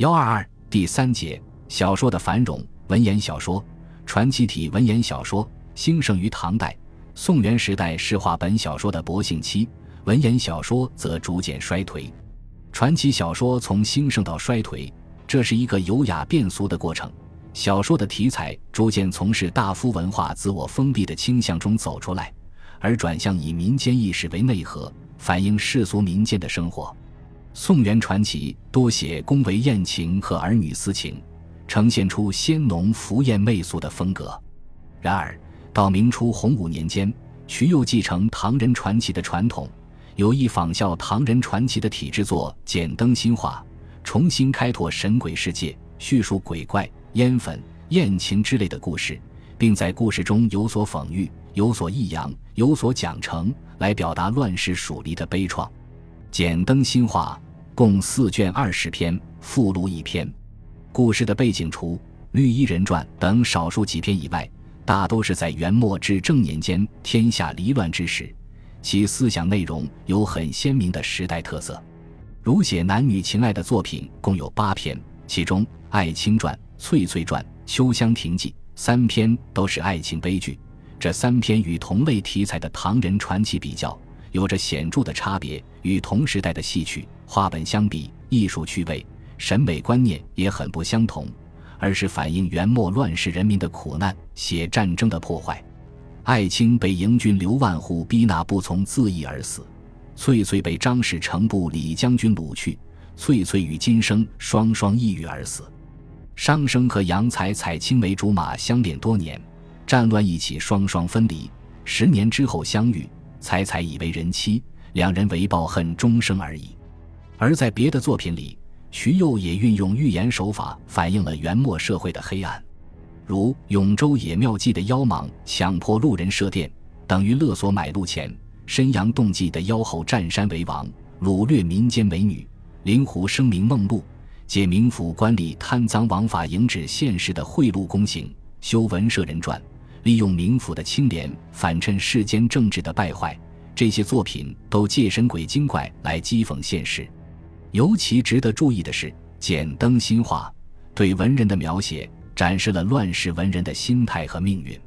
幺二二第三节小说的繁荣，文言小说、传奇体文言小说兴盛于唐代、宋元时代，是话本小说的勃兴期；文言小说则逐渐衰颓。传奇小说从兴盛到衰退，这是一个优雅变俗的过程。小说的题材逐渐从事大夫文化自我封闭的倾向中走出来，而转向以民间意识为内核，反映世俗民间的生活。宋元传奇多写宫闱艳情和儿女私情，呈现出鲜浓浮艳媚俗的风格。然而，到明初洪武年间，徐又继承唐人传奇的传统，有意仿效唐人传奇的体制作《简灯新话》，重新开拓神鬼世界，叙述鬼怪、烟粉、艳情之类的故事，并在故事中有所讽喻、有所抑扬、有所讲成，来表达乱世蜀离的悲怆。《简灯新话》共四卷二十篇，附录一篇。故事的背景除《绿衣人传》等少数几篇以外，大都是在元末至正年间天下离乱之时。其思想内容有很鲜明的时代特色。如写男女情爱的作品共有八篇，其中《爱卿传》《翠翠传》《秋香亭记》三篇都是爱情悲剧。这三篇与同类题材的唐人传奇比较。有着显著的差别，与同时代的戏曲话本相比，艺术趣味、审美观念也很不相同，而是反映元末乱世人民的苦难，写战争的破坏。艾青被迎军刘万户逼纳不从，自缢而死；翠翠被张氏成部李将军掳去，翠翠与金生双双抑郁而死。商生和杨才采青梅竹马相恋多年，战乱一起双双分离，十年之后相遇。才才以为人妻，两人为报恨终生而已。而在别的作品里，徐幼也运用寓言手法，反映了元末社会的黑暗，如《永州野庙记》的妖蟒强迫路人设店，等于勒索买路钱；《申阳洞记》的妖后占山为王，掳掠民间美女；《灵狐声明梦录》借冥府官吏贪赃枉法营止现实的贿赂公行；《修文社人传》。利用冥府的清廉反衬世间政治的败坏，这些作品都借神鬼精怪来讥讽现实。尤其值得注意的是，《简灯新话》对文人的描写展示了乱世文人的心态和命运。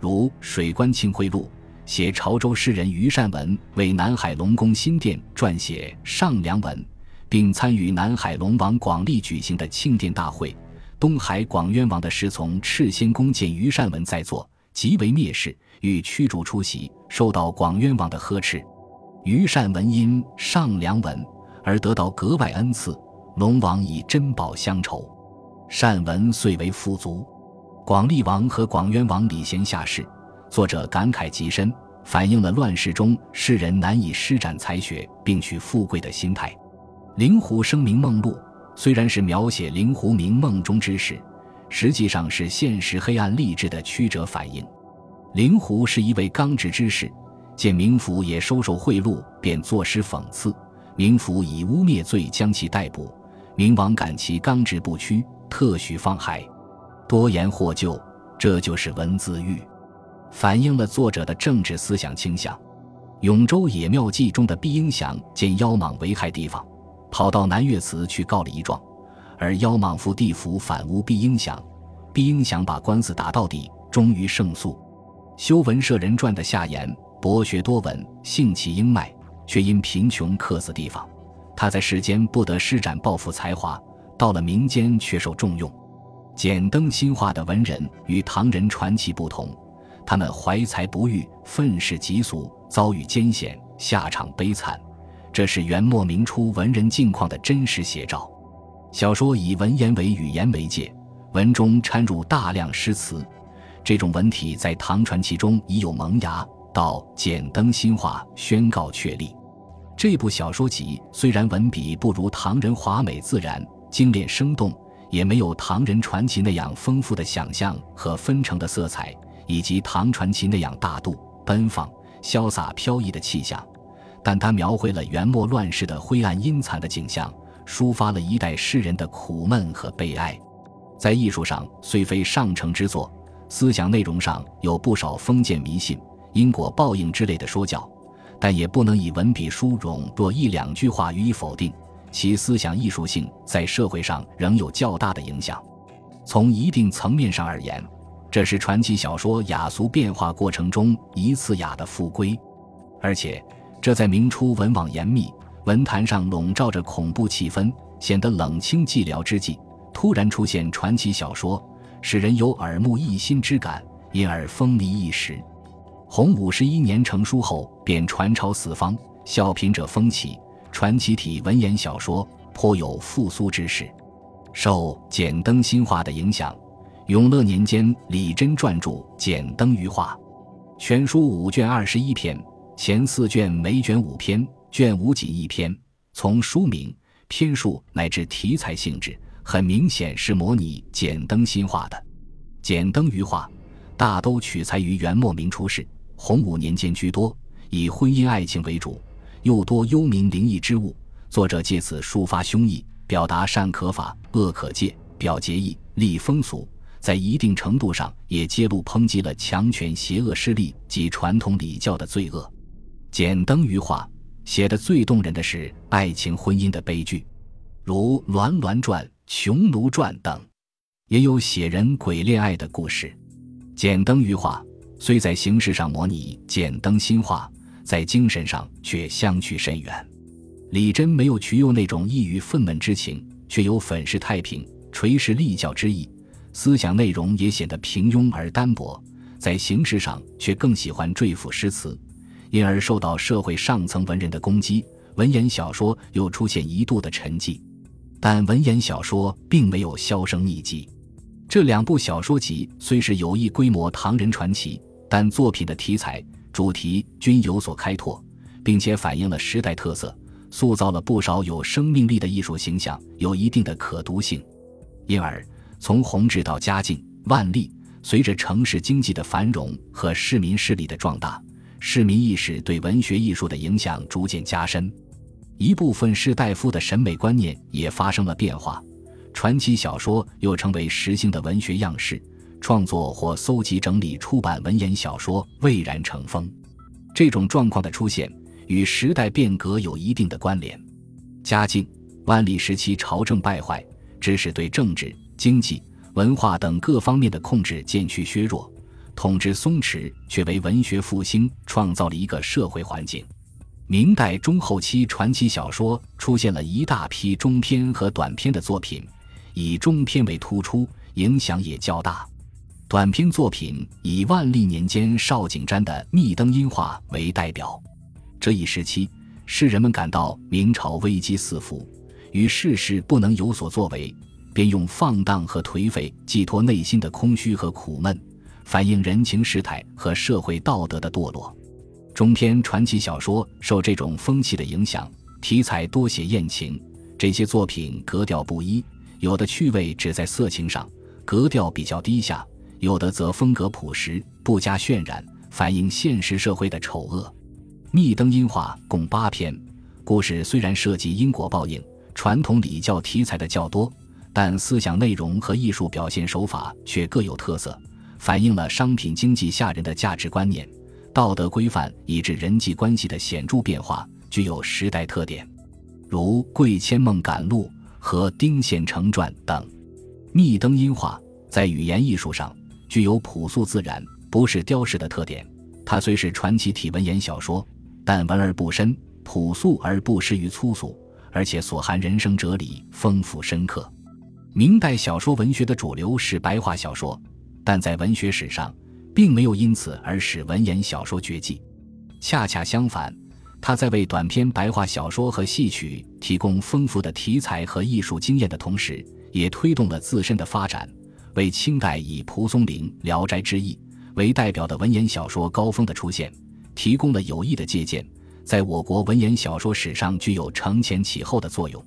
如《水关庆辉录》写潮州诗人于善文为南海龙宫新殿撰写上梁文，并参与南海龙王广利举行的庆殿大会。东海广渊王的侍从赤仙公见于善文在座，极为蔑视，欲驱逐出席，受到广渊王的呵斥。于善文因上梁文而得到格外恩赐，龙王以珍宝相酬，善文遂为富足。广利王和广渊王礼贤下士，作者感慨极深，反映了乱世中世人难以施展才学并取富贵的心态。灵狐声明梦露。虽然是描写灵狐鸣梦中之事，实际上是现实黑暗励志的曲折反应。灵狐是一位刚直之士，见冥府也收受贿赂，便作诗讽刺。冥府以污蔑罪将其逮捕，冥王感其刚直不屈，特许放海，多言获救。这就是文字狱，反映了作者的政治思想倾向。《永州野庙记》中的毕英祥见妖蟒危害地方。跑到南岳祠去告了一状，而妖蟒伏地府反诬毕应祥，毕应祥把官司打到底，终于胜诉。修文社人传的夏言博学多闻，性气英迈，却因贫穷客死地方。他在世间不得施展抱负才华，到了民间却受重用。简灯新话的文人与唐人传奇不同，他们怀才不遇，愤世嫉俗，遭遇艰险，下场悲惨。这是元末明初文人境况的真实写照。小说以文言为语言媒介，文中掺入大量诗词，这种文体在唐传奇中已有萌芽。到《简灯新话》宣告确立。这部小说集虽然文笔不如唐人华美自然、精炼生动，也没有唐人传奇那样丰富的想象和纷呈的色彩，以及唐传奇那样大度、奔放、潇洒、飘逸的气象。但他描绘了元末乱世的灰暗阴惨的景象，抒发了一代诗人的苦闷和悲哀。在艺术上虽非上乘之作，思想内容上有不少封建迷信、因果报应之类的说教，但也不能以文笔殊荣若一两句话予以否定。其思想艺术性在社会上仍有较大的影响。从一定层面上而言，这是传奇小说雅俗变化过程中一次雅的复归，而且这在明初文网严密、文坛上笼罩着恐怖气氛、显得冷清寂寥之际，突然出现传奇小说，使人有耳目一新之感，因而风靡一时。洪武十一年成书后，便传抄四方，笑贫者风起，传奇体文言小说颇有复苏之势。受简灯新画的影响。永乐年间，李真撰著《简灯余画》，全书五卷二十一篇，前四卷每卷五篇，卷五仅一篇。从书名、篇数乃至题材性质，很明显是模拟简灯新画的。《简灯余画》大都取材于元末明初事，洪武年间居多，以婚姻爱情为主，又多幽冥灵异之物。作者借此抒发胸臆，表达善可法，恶可戒，表节义，立风俗。在一定程度上，也揭露抨击了强权邪恶势力及传统礼教的罪恶。《简灯余话》写的最动人的是爱情婚姻的悲剧，如《鸾鸾传》《琼庐传》等，也有写人鬼恋爱的故事。《简灯余话》虽在形式上模拟《简灯新话》，在精神上却相去甚远。李真没有瞿佑那种抑郁愤懑之情，却有粉饰太平、垂饰立教之意。思想内容也显得平庸而单薄，在形式上却更喜欢赘赋诗词，因而受到社会上层文人的攻击。文言小说又出现一度的沉寂，但文言小说并没有销声匿迹。这两部小说集虽是有意规模唐人传奇，但作品的题材、主题均有所开拓，并且反映了时代特色，塑造了不少有生命力的艺术形象，有一定的可读性，因而。从弘治到嘉靖、万历，随着城市经济的繁荣和市民势力的壮大，市民意识对文学艺术的影响逐渐加深，一部分士大夫的审美观念也发生了变化。传奇小说又成为时兴的文学样式，创作或搜集整理出版文言小说蔚然成风。这种状况的出现与时代变革有一定的关联。嘉靖、万历时期朝政败坏，致使对政治。经济、文化等各方面的控制渐趋削弱，统治松弛，却为文学复兴创造了一个社会环境。明代中后期，传奇小说出现了一大批中篇和短篇的作品，以中篇为突出，影响也较大。短篇作品以万历年间邵景瞻的《密灯音画》为代表。这一时期，士人们感到明朝危机四伏，与世事不能有所作为。便用放荡和颓废寄托内心的空虚和苦闷，反映人情世态和社会道德的堕落。中篇传奇小说受这种风气的影响，题材多写艳情。这些作品格调不一，有的趣味只在色情上，格调比较低下；有的则风格朴实，不加渲染，反映现实社会的丑恶。《密灯音画》共八篇，故事虽然涉及因果报应、传统礼教题材的较多。但思想内容和艺术表现手法却各有特色，反映了商品经济下人的价值观念、道德规范以至人际关系的显著变化，具有时代特点。如《贵千梦感录》和《丁宪成传》等，《密灯音画》在语言艺术上具有朴素自然、不是雕饰的特点。它虽是传奇体文言小说，但文而不深，朴素而不失于粗俗，而且所含人生哲理丰富深刻。明代小说文学的主流是白话小说，但在文学史上，并没有因此而使文言小说绝迹。恰恰相反，他在为短篇白话小说和戏曲提供丰富的题材和艺术经验的同时，也推动了自身的发展，为清代以蒲松龄《聊斋志异》为代表的文言小说高峰的出现提供了有益的借鉴，在我国文言小说史上具有承前启后的作用。